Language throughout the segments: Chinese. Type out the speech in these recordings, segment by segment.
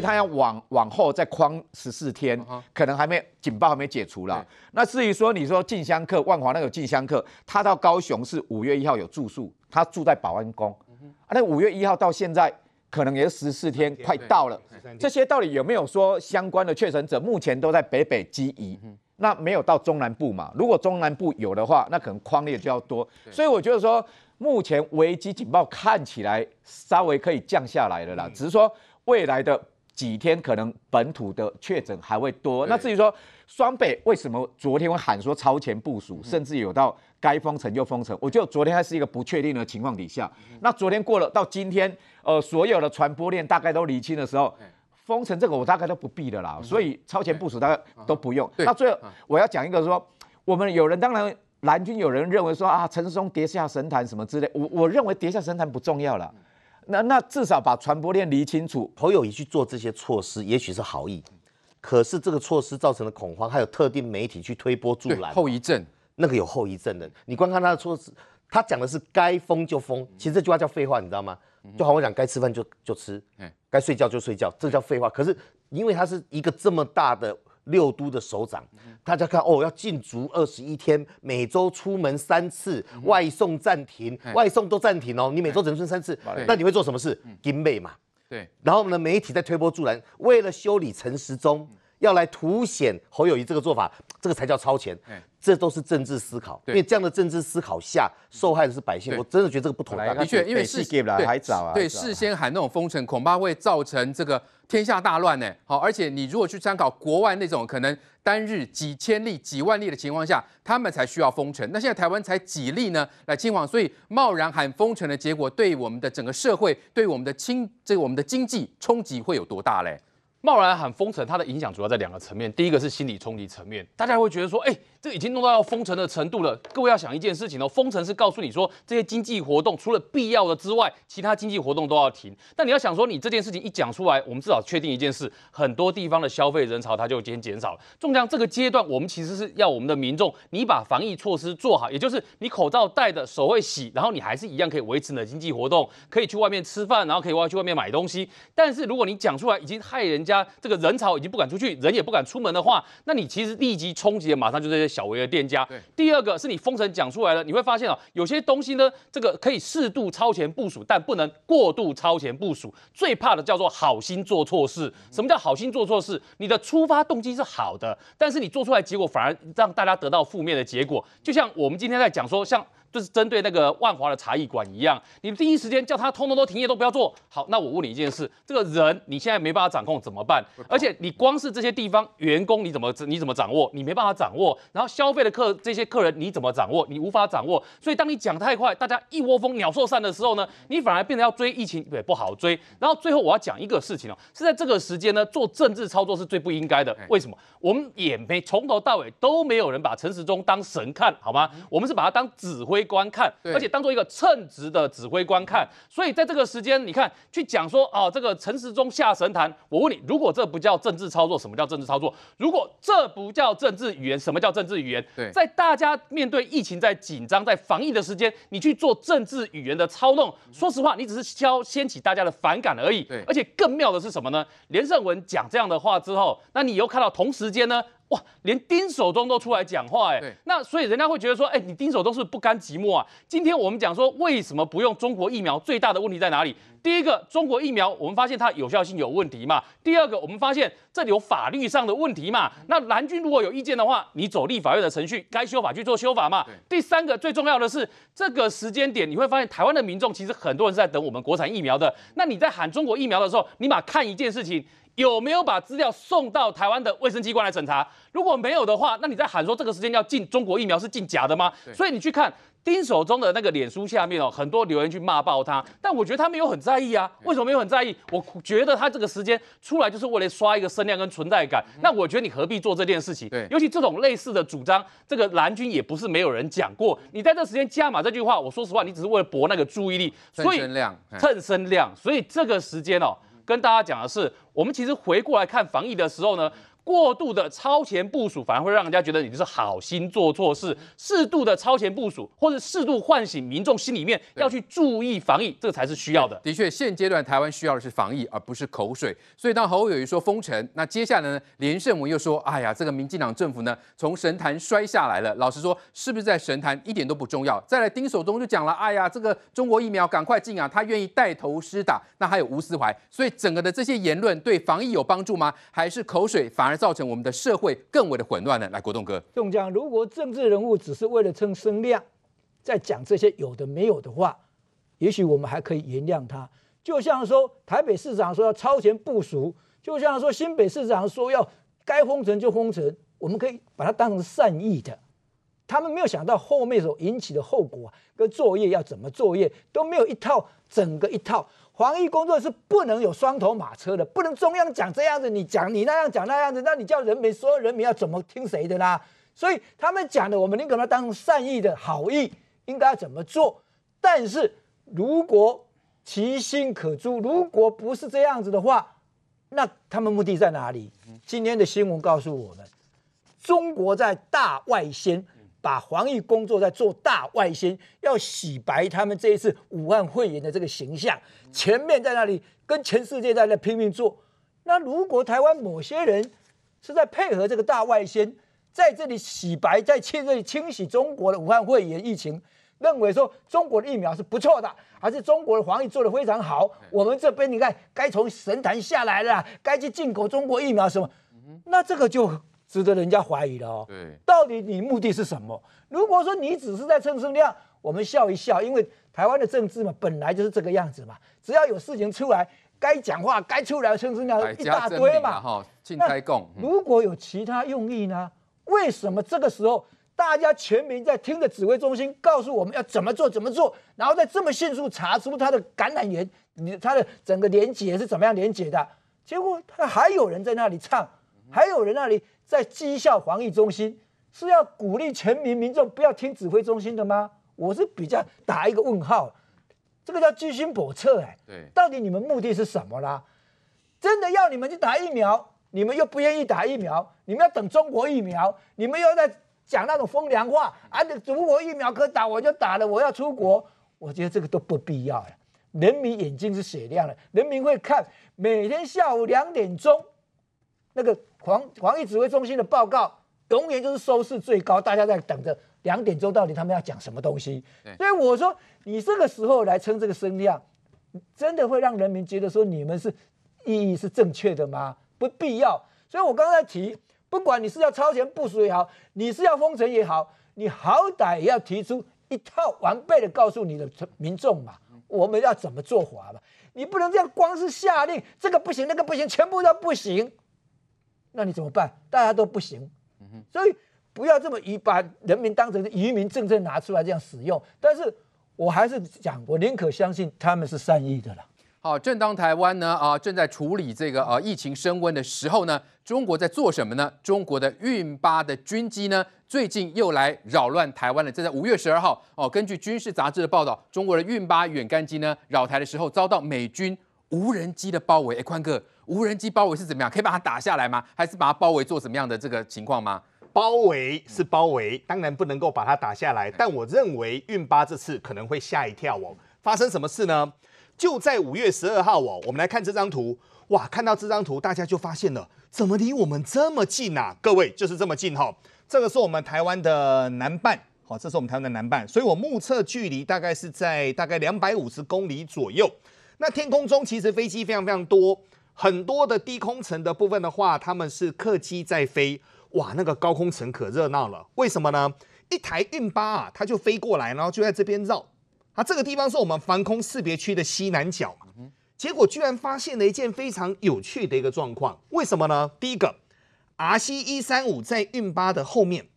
以他要往往后再框十四天，可能还没警报还没解除了。那至于说你说进香客万华那个进香客，他到高雄是五月一号有住宿，他住在保安宫，啊，那五月一号到现在可能也是十四天快到了，这些到底有没有说相关的确诊者目前都在北北基宜，那没有到中南部嘛？如果中南部有的话，那可能框列就要多，所以我觉得说。目前危机警报看起来稍微可以降下来了啦，只是说未来的几天可能本土的确诊还会多。那至于说双北为什么昨天会喊说超前部署，甚至有到该封城就封城，我觉得昨天还是一个不确定的情况底下。那昨天过了到今天，呃，所有的传播链大概都理清的时候，封城这个我大概都不必的啦。所以超前部署大概都不用。那最后我要讲一个说，我们有人当然。蓝军有人认为说啊，陈时中跌下神坛什么之类，我我认为跌下神坛不重要了，那那至少把传播链理清楚。侯友宜去做这些措施，也许是好意，可是这个措施造成了恐慌，还有特定媒体去推波助澜，后遗症，那个有后遗症的。你观看他的措施，他讲的是该封就封，其实这句话叫废话，你知道吗？就好像我讲该吃饭就就吃，该睡觉就睡觉，这叫废话。可是因为他是一个这么大的。六都的首长，大家看哦，要禁足二十一天，每周出门三次，外送暂停，外送都暂停哦。你每周只能出三次，那你会做什么事？金妹嘛，对。然后呢，媒体在推波助澜，为了修理陈时中，要来凸显侯友谊这个做法，这个才叫超前。这都是政治思考，因为这样的政治思考下，受害的是百姓。我真的觉得这个不妥当。的确，因为事先还早啊，对，事先喊那种封城，恐怕会造成这个天下大乱呢。好，而且你如果去参考国外那种可能单日几千例、几万例的情况下，他们才需要封城。那现在台湾才几例呢？来清黄，所以贸然喊封城的结果，对我们的整个社会，对我们的经这个我们的经济冲击会有多大嘞？贸然喊封城，它的影响主要在两个层面。第一个是心理冲击层面，大家会觉得说，哎，这已经弄到要封城的程度了。各位要想一件事情哦，封城是告诉你说，这些经济活动除了必要的之外，其他经济活动都要停。但你要想说，你这件事情一讲出来，我们至少确定一件事，很多地方的消费人潮它就先减少了。中将这个阶段，我们其实是要我们的民众，你把防疫措施做好，也就是你口罩戴的，手会洗，然后你还是一样可以维持你的经济活动，可以去外面吃饭，然后可以外去外面买东西。但是如果你讲出来，已经害人家。家这个人潮已经不敢出去，人也不敢出门的话，那你其实立即冲击的马上就这些小微的店家。第二个是你封城讲出来了，你会发现啊，有些东西呢，这个可以适度超前部署，但不能过度超前部署。最怕的叫做好心做错事。什么叫好心做错事？你的出发动机是好的，但是你做出来结果反而让大家得到负面的结果。就像我们今天在讲说，像。就是针对那个万华的茶艺馆一样，你第一时间叫他通通都停业都不要做好。那我问你一件事，这个人你现在没办法掌控怎么办？而且你光是这些地方员工你怎么你怎么掌握？你没办法掌握。然后消费的客这些客人你怎么掌握？你无法掌握。所以当你讲太快，大家一窝蜂鸟兽散的时候呢，你反而变得要追疫情也不好追。然后最后我要讲一个事情哦，是在这个时间呢做政治操作是最不应该的。为什么？我们也没从头到尾都没有人把陈时中当神看好吗？我们是把他当指挥官看，而且当做一个称职的指挥官看，所以在这个时间，你看去讲说哦，这个陈时中下神坛，我问你，如果这不叫政治操作，什么叫政治操作？如果这不叫政治语言，什么叫政治语言？对，在大家面对疫情在紧张、在防疫的时间，你去做政治语言的操弄，说实话，你只是挑掀起大家的反感而已。对，而且更妙的是什么呢？连胜文讲这样的话之后，那你又看到同时间呢？哇，连丁守中都出来讲话哎，那所以人家会觉得说，哎，你丁守中是不是不甘寂寞啊？今天我们讲说，为什么不用中国疫苗？最大的问题在哪里？第一个，中国疫苗我们发现它有效性有问题嘛。第二个，我们发现这里有法律上的问题嘛。那蓝军如果有意见的话，你走立法院的程序，该修法去做修法嘛。第三个，最重要的是这个时间点，你会发现台湾的民众其实很多人是在等我们国产疫苗的。那你在喊中国疫苗的时候，你把看一件事情。有没有把资料送到台湾的卫生机关来审查？如果没有的话，那你在喊说这个时间要进中国疫苗是进假的吗？所以你去看丁守中的那个脸书下面哦，很多留言去骂爆他，但我觉得他没有很在意啊。为什么没有很在意？我觉得他这个时间出来就是为了刷一个声量跟存在感。那我觉得你何必做这件事情？对，尤其这种类似的主张，这个蓝军也不是没有人讲过。你在这时间加码这句话，我说实话，你只是为了博那个注意力，所以蹭声量，蹭声量。所以这个时间哦。跟大家讲的是，我们其实回过来看防疫的时候呢，过度的超前部署反而会让人家觉得你是好心做错事，适度的超前部署或者适度唤醒民众心里面要去注意防疫，这个才是需要的。的确，现阶段台湾需要的是防疫，而不是口水。所以当侯友宜说封城，那接下来呢，连胜文又说，哎呀，这个民进党政府呢从神坛摔下来了。老实说，是不是在神坛一点都不重要。再来丁守中就讲了，哎呀，这个中国疫苗赶快进啊，他愿意带头施打。那还有吴思怀，所以整个的这些言论对防疫有帮助吗？还是口水反而？造成我们的社会更为的混乱呢？来，国栋哥，宋江，如果政治人物只是为了蹭声量，在讲这些有的没有的话，也许我们还可以原谅他。就像说台北市长说要超前部署，就像说新北市长说要该封城就封城，我们可以把它当成善意的。他们没有想到后面所引起的后果跟作业要怎么作业，都没有一套整个一套。防疫工作是不能有双头马车的，不能中央讲这样子，你讲你那样讲那样子，那你叫人民所有人民要怎么听谁的啦？所以他们讲的，我们宁可把它当善意的好意，应该怎么做？但是如果其心可诛，如果不是这样子的话，那他们目的在哪里？今天的新闻告诉我们，中国在大外宣。把防疫工作在做大外宣，要洗白他们这一次武汉肺炎的这个形象。前面在那里跟全世界在那拼命做。那如果台湾某些人是在配合这个大外宣，在这里洗白，在这里清洗中国的武汉肺炎疫情，认为说中国的疫苗是不错的，还是中国的防疫做得非常好。我们这边你看，该从神坛下来了，该去进口中国疫苗什么？那这个就。值得人家怀疑了哦。对，到底你目的是什么？如果说你只是在蹭声量，我们笑一笑，因为台湾的政治嘛，本来就是这个样子嘛。只要有事情出来，该讲话、该出来蹭声量一大堆嘛。哈，进开共。如果有其他用意呢？为什么这个时候大家全民在听着指挥中心告诉我们要怎么做、怎么做，然后再这么迅速查出他的感染源，你他的整个连结是怎么样连结的？结果他还有人在那里唱，还有人那里。在绩效防疫中心是要鼓励全民民众不要听指挥中心的吗？我是比较打一个问号，这个叫居心叵测哎。对，到底你们目的是什么啦？真的要你们去打疫苗，你们又不愿意打疫苗，你们要等中国疫苗，你们又在讲那种风凉话啊！中国疫苗可打，我就打了，我要出国，我觉得这个都不必要了。人民眼睛是雪亮的，人民会看，每天下午两点钟那个。防防疫指挥中心的报告永远就是收视最高，大家在等着两点钟到底他们要讲什么东西。所以我说，你这个时候来称这个声量，真的会让人民觉得说你们是意义是正确的吗？不必要。所以我刚才提，不管你是要超前部署也好，你是要封城也好，你好歹也要提出一套完备的告诉你的民众嘛，我们要怎么做法嘛？你不能这样光是下令，这个不行，那个不行，全部都不行。那你怎么办？大家都不行，所以不要这么以把人民当成移民政策拿出来这样使用。但是我还是讲，我宁可相信他们是善意的啦。好，正当台湾呢啊正在处理这个啊疫情升温的时候呢，中国在做什么呢？中国的运八的军机呢，最近又来扰乱台湾了。这在五月十二号哦，根据军事杂志的报道，中国的运八远干机呢扰台的时候遭到美军无人机的包围。哎，宽哥。无人机包围是怎么样？可以把它打下来吗？还是把它包围做什么样的这个情况吗？包围是包围，当然不能够把它打下来。但我认为运八这次可能会吓一跳哦。发生什么事呢？就在五月十二号哦，我们来看这张图。哇，看到这张图，大家就发现了，怎么离我们这么近啊？各位就是这么近哈。这个是我们台湾的南半，好，这是我们台湾的南半，所以我目测距离大概是在大概两百五十公里左右。那天空中其实飞机非常非常多。很多的低空层的部分的话，他们是客机在飞，哇，那个高空层可热闹了。为什么呢？一台运八啊，它就飞过来，然后就在这边绕。啊，这个地方是我们防空识别区的西南角嘛。结果居然发现了一件非常有趣的一个状况。为什么呢？第一个，RC 一三五在运八的后面，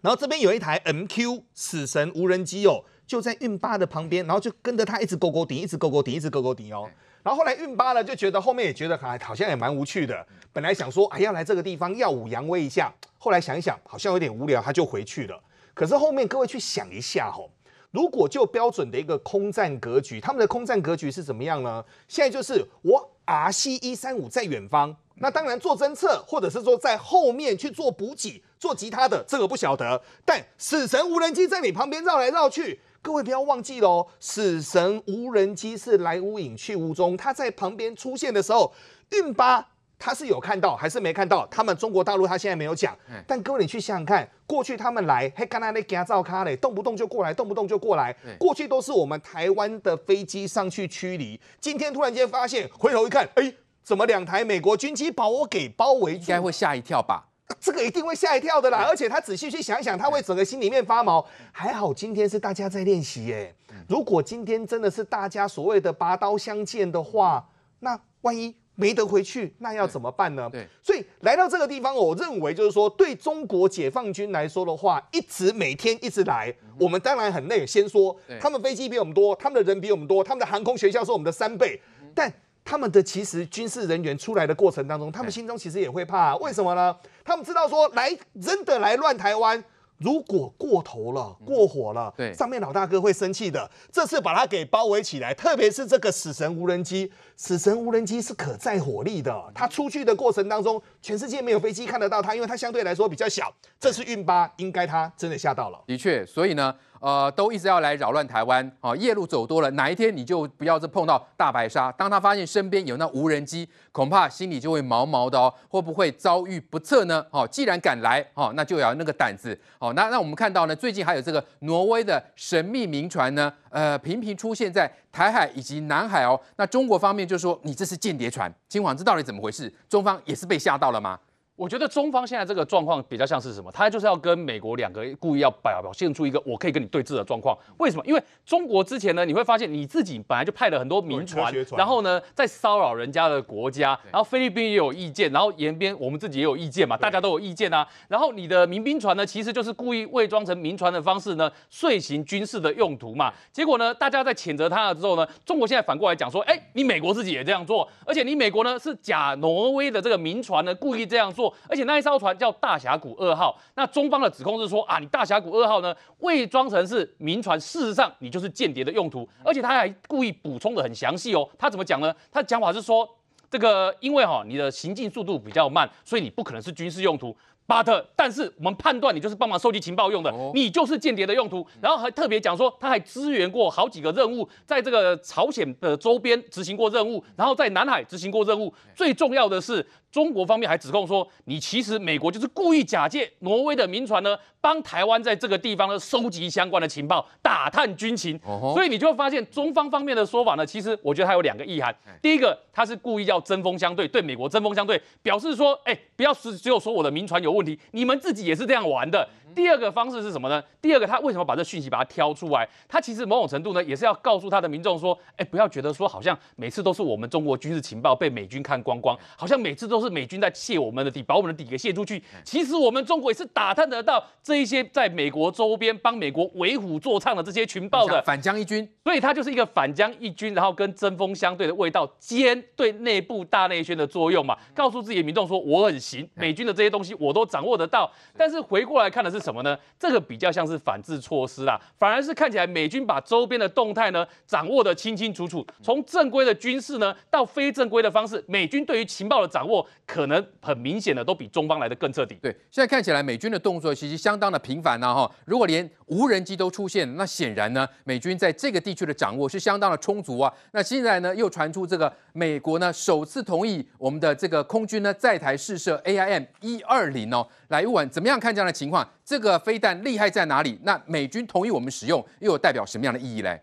然后这边有一台 MQ 死神无人机哦，就在运八的旁边，然后就跟着他一直勾勾顶，一直勾勾顶，一直勾勾顶哦。然后后来运八呢就觉得后面也觉得好好像也蛮无趣的，本来想说哎要来这个地方耀武扬威一下，后来想一想好像有点无聊，他就回去了。可是后面各位去想一下吼，如果就标准的一个空战格局，他们的空战格局是怎么样呢？现在就是我 RC 一三五在远方，那当然做侦测，或者是说在后面去做补给、做其他的，这个不晓得。但死神无人机在你旁边绕来绕去，各位不要忘记喽，死神无人机是来无影去无踪，它在旁边出现的时候，运八。他是有看到还是没看到？他们中国大陆他现在没有讲。但各位你去想想看，过去他们来，嘿，刚才那给照卡嘞，动不动就过来，动不动就过来。过去都是我们台湾的飞机上去驱离，今天突然间发现，回头一看，哎，怎么两台美国军机把我给包围住？应该会吓一跳吧？这个一定会吓一跳的啦！而且他仔细去想一想，他会整个心里面发毛。还好今天是大家在练习耶。如果今天真的是大家所谓的拔刀相见的话，那万一……没得回去，那要怎么办呢？对，所以来到这个地方，我认为就是说，对中国解放军来说的话，一直每天一直来，我们当然很累。先说，他们飞机比我们多，他们的人比我们多，他们的航空学校是我们的三倍，但他们的其实军事人员出来的过程当中，他们心中其实也会怕。为什么呢？他们知道说，来真的来乱台湾。如果过头了，过火了，对，上面老大哥会生气的。这次把他给包围起来，特别是这个死神无人机，死神无人机是可载火力的，它出去的过程当中，全世界没有飞机看得到它，因为它相对来说比较小。这次运八应该它真的吓到了。的确，所以呢。呃，都一直要来扰乱台湾，哦，夜路走多了，哪一天你就不要再碰到大白鲨。当他发现身边有那无人机，恐怕心里就会毛毛的哦，会不会遭遇不测呢？哦，既然敢来，哦，那就要那个胆子。哦，那那我们看到呢，最近还有这个挪威的神秘民船呢，呃，频频出现在台海以及南海哦。那中国方面就说你这是间谍船，金黄，这到底怎么回事？中方也是被吓到了吗？我觉得中方现在这个状况比较像是什么？他就是要跟美国两个故意要表表现出一个我可以跟你对峙的状况。为什么？因为中国之前呢，你会发现你自己本来就派了很多民船，然后呢在骚扰人家的国家，然后菲律宾也有意见，然后延边我们自己也有意见嘛，大家都有意见啊。然后你的民兵船呢，其实就是故意伪装成民船的方式呢，遂行军事的用途嘛。结果呢，大家在谴责他了之后呢，中国现在反过来讲说，哎，你美国自己也这样做，而且你美国呢是假挪威的这个民船呢，故意这样做，而且那一艘船。叫大峡谷二号，那中方的指控是说啊，你大峡谷二号呢伪装成是民船，事实上你就是间谍的用途，而且他还故意补充的很详细哦。他怎么讲呢？他讲法是说，这个因为哈你的行进速度比较慢，所以你不可能是军事用途。But, 但是我们判断你就是帮忙收集情报用的，你就是间谍的用途。然后还特别讲说，他还支援过好几个任务，在这个朝鲜的周边执行过任务，然后在南海执行过任务。最重要的是。中国方面还指控说，你其实美国就是故意假借挪威的民船呢，帮台湾在这个地方呢收集相关的情报，打探军情。所以你就会发现中方方面的说法呢，其实我觉得它有两个意涵。第一个，他是故意要针锋相对，对美国针锋相对，表示说，哎，不要只只有说我的民船有问题，你们自己也是这样玩的。第二个方式是什么呢？第二个，他为什么把这讯息把它挑出来？他其实某种程度呢，也是要告诉他的民众说，哎，不要觉得说好像每次都是我们中国军事情报被美军看光光，好像每次都是美军在泄我们的底，把我们的底给泄出去。其实我们中国也是打探得到这一些在美国周边帮美国为虎作伥的这些群报的反将一军，所以他就是一个反将一军，然后跟针锋相对的味道，兼对内部大内宣的作用嘛，告诉自己的民众说我很行，美军的这些东西我都掌握得到。但是回过来看的是什么呢？这个比较像是反制措施啦，反而是看起来美军把周边的动态呢掌握的清清楚楚。从正规的军事呢到非正规的方式，美军对于情报的掌握可能很明显的都比中方来的更彻底。对，现在看起来美军的动作其实相当的频繁呐哈。如果连无人机都出现，那显然呢美军在这个地区的掌握是相当的充足啊。那现在呢又传出这个美国呢首次同意我们的这个空军呢在台试射 AIM 一二零哦。来，问怎么样看这样的情况？这个飞弹厉害在哪里？那美军同意我们使用，又有代表什么样的意义嘞？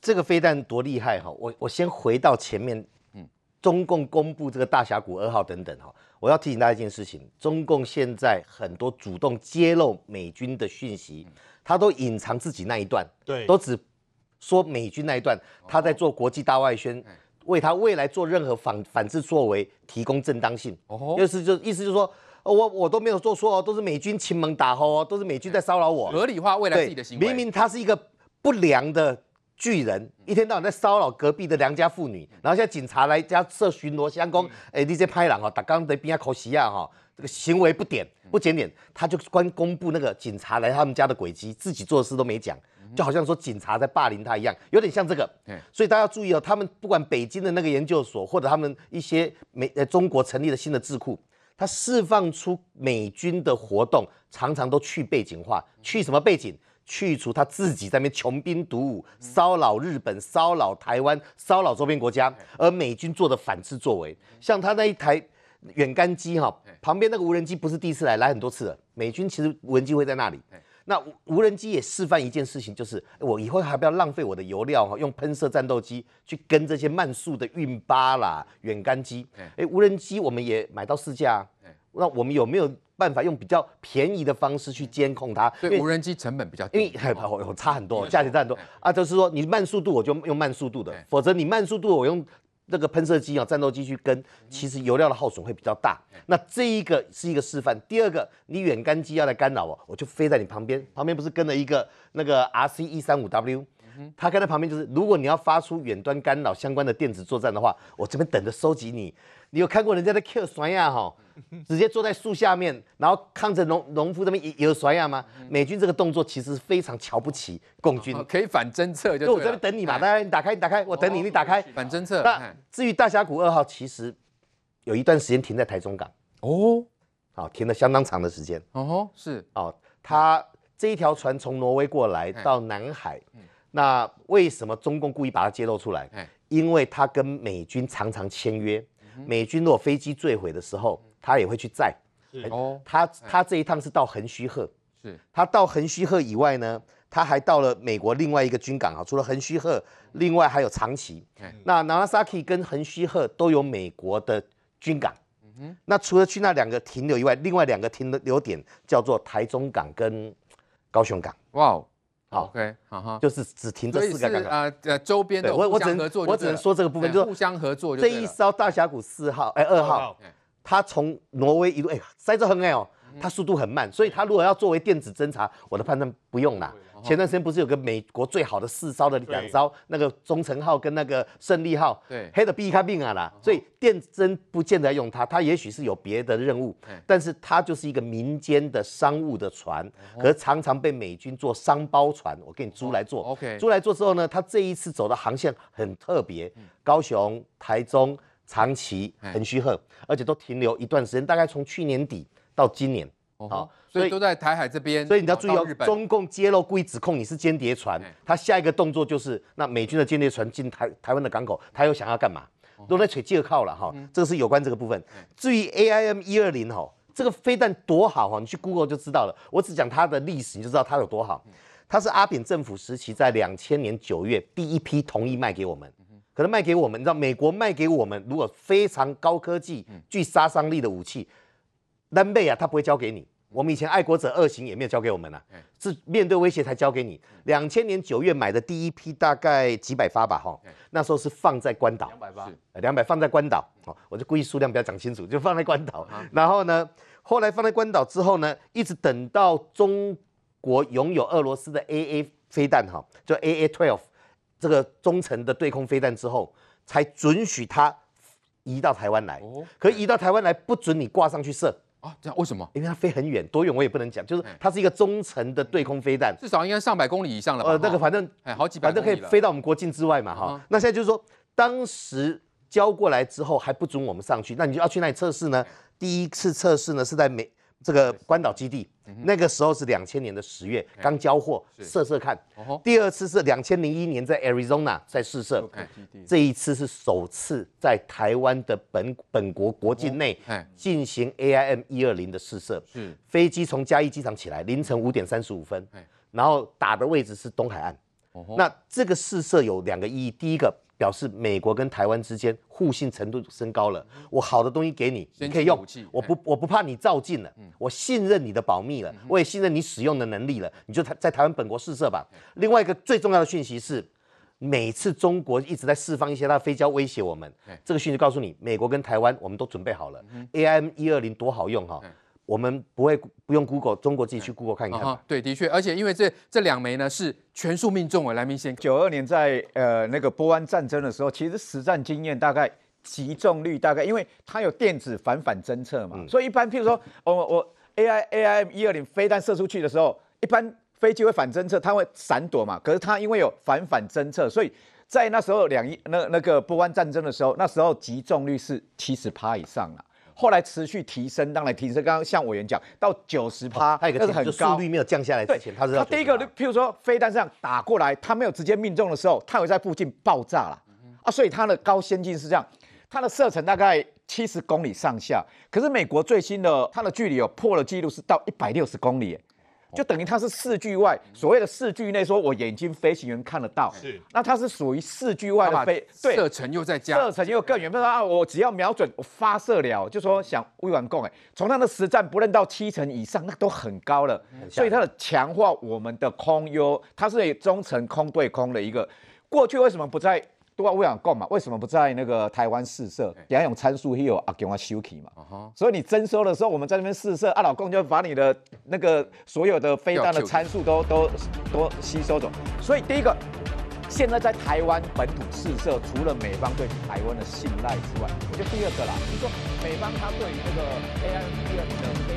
这个飞弹多厉害哈！我我先回到前面，嗯，中共公布这个大峡谷二号等等哈，我要提醒大家一件事情：中共现在很多主动揭露美军的讯息，他都隐藏自己那一段，对，都只说美军那一段，他在做国际大外宣，为他未来做任何反反制作为提供正当性。哦，意思就意思就是说。我我都没有做错哦，都是美军亲门打吼哦，都是美军在骚扰我，合理化未来自己的行为。明明他是一个不良的巨人，一天到晚在骚扰隔壁的良家妇女，然后现在警察来家设巡逻相公，哎，你这拍人哦，打刚在边啊口西亚哈，这个行为不点不检点，他就关公布那个警察来他们家的轨迹，自己做的事都没讲，就好像说警察在霸凌他一样，有点像这个。所以大家要注意哦，他们不管北京的那个研究所，或者他们一些美呃中国成立的新的智库，他释放出美军的活动，常常都去背景化，去什么背景？去除他自己在那边穷兵黩武，骚扰日本、骚扰台湾、骚扰周边国家，而美军做的反制作为，像他那一台。远干机哈，旁边那个无人机不是第一次来，来很多次了。美军其实无人机会在那里。那无人机也示范一件事情，就是我以后还不要浪费我的油料哈，用喷射战斗机去跟这些慢速的运八啦、远干机。哎，无人机我们也买到试驾，那我们有没有办法用比较便宜的方式去监控它？因为无人机成本比较低，因为我差很多，价钱差很多啊。就是说你慢速度我就用慢速度的，否则你慢速度我用。那个喷射机啊，战斗机去跟，其实油料的耗损会比较大。那这一个是一个示范。第二个，你远干机要来干扰我，我就飞在你旁边，旁边不是跟了一个那个 RC 一三五 W，它跟在旁边就是，如果你要发出远端干扰相关的电子作战的话，我这边等着收集你。你有看过人家的 Q 酸呀哈？直接坐在树下面，然后看着农农夫这边有甩呀吗？美军这个动作其实非常瞧不起共军，可以反侦测就。就我这边等你嘛，大家你打开，你打开，我等你，你打开。反侦测。那至于大峡谷二号，其实有一段时间停在台中港。哦。好，停了相当长的时间。哦，是。哦，它这一条船从挪威过来到南海，那为什么中共故意把它揭露出来？因为他跟美军常常签约。美军如果飞机坠毁的时候，他也会去载。哦，他他这一趟是到横须贺。是，他到横须贺以外呢，他还到了美国另外一个军港啊。除了横须贺，另外还有长崎。那长崎跟横须贺都有美国的军港。那除了去那两个停留以外，另外两个停留点叫做台中港跟高雄港。哇哦，好，OK，好哈，就是只停这四个港。啊，呃，周边的我我只能，我只能说这个部分就是互相合作。这一艘大峡谷四号，哎，二号。它从挪威一路，哎，塞着很哎哦，它速度很慢，所以它如果要作为电子侦察，我的判断不用啦。前段时间不是有个美国最好的四艘的两艘，那个忠诚号跟那个胜利号，对，黑的避开病啊啦，所以电侦不见得用它，它也许是有别的任务，但是它就是一个民间的商务的船，可是常常被美军做商包船，我给你租来做，OK，租来做之后呢，它这一次走的航线很特别，高雄、台中。长崎横须贺，而且都停留一段时间，大概从去年底到今年，好，所以都在台海这边。所以你要注意哦，中共揭露故意指控你是间谍船，他下一个动作就是那美军的间谍船进台台湾的港口，他又想要干嘛？都在吹借靠了哈，这个是有关这个部分。至于 AIM 一二零哈，这个飞弹多好哈，你去 Google 就知道了。我只讲它的历史，你就知道它有多好。它是阿扁政府时期在两千年九月第一批同意卖给我们。可能卖给我们，你知道美国卖给我们，如果非常高科技、具杀伤力的武器，南贝啊，他不会交给你。我们以前爱国者二型也没有交给我们啊，是面对威胁才交给你。两千年九月买的第一批大概几百发吧，哈，那时候是放在关岛，两百发，两百放在关岛，哦，我就故意数量不要讲清楚，就放在关岛。然后呢，后来放在关岛之后呢，一直等到中国拥有俄罗斯的 AA 飞弹，哈，就 AA twelve。这个中程的对空飞弹之后，才准许它移到台湾来。哦，可移到台湾来不准你挂上去射啊？这样为什么？因为它飞很远，多远我也不能讲，就是它是一个中程的对空飞弹，至少应该上百公里以上了吧？呃，那个反正哎，好几百，反正可以飞到我们国境之外嘛，哈。那现在就是说，当时交过来之后还不准我们上去，那你就要去那里测试呢？第一次测试呢是在美。这个关岛基地，那个时候是两千年的十月，刚交货，试试看。第二次是两千零一年在 Arizona 在试射，这一次是首次在台湾的本本国国境内进行 AIM 一二零的试射。是。飞机从嘉义机场起来，凌晨五点三十五分，然后打的位置是东海岸。那这个试射有两个意义，第一个。表示美国跟台湾之间互信程度升高了。我好的东西给你，你可以用。我不，我不怕你照进了。我信任你的保密了，我也信任你使用的能力了。你就在在台湾本国试射吧。另外一个最重要的讯息是，每次中国一直在释放一些它的飞胶威胁我们，这个讯息告诉你，美国跟台湾我们都准备好了。AIM 一二零多好用哈。我们不会不用 Google，中国自己去 Google 看一看。哦、对，的确，而且因为这这两枚呢是全数命中。来，明先，九二年在呃那个波湾战争的时候，其实实战经验大概集中率大概，因为它有电子反反侦测嘛，所以一般譬如说，我我 AI AIM 一二零飞弹射出去的时候，一般飞机会反侦测，它会闪躲嘛。可是它因为有反反侦测，所以在那时候两一那那个波湾战争的时候，那时候集中率是七十趴以上了。后来持续提升，当然提升。刚刚像委员讲到九十趴，它有个很高，速率没有降下来之前，它是它第一个，譬如说飞弹这样打过来，它没有直接命中的时候，它会在附近爆炸了啊，所以它的高先进是这样，它的射程大概七十公里上下。可是美国最新的它的距离有破了纪录，是到一百六十公里。就等于它是视距外，所谓的视距内，说我眼睛飞行员看得到，是，那它是属于视距外的飞，对，射程又在加，射程又更远。比如说啊，我只要瞄准，我发射了，就说想未完共哎，从它的实战不论到七成以上，那都很高了，所以它的强化我们的空优，它是中程空对空的一个。过去为什么不在？都要为了讲嘛，为什么不在那个台湾试射？等下用参数，也有阿公啊修起嘛。Uh huh. 所以你征收的时候，我们在那边试射，阿老公就把你的那个所有的飞弹的参数都都都吸收走。所以第一个，现在在台湾本土试射，除了美方对台湾的信赖之外，我觉得第二个啦，就是说美方他对于这个 AIM 的飞弹。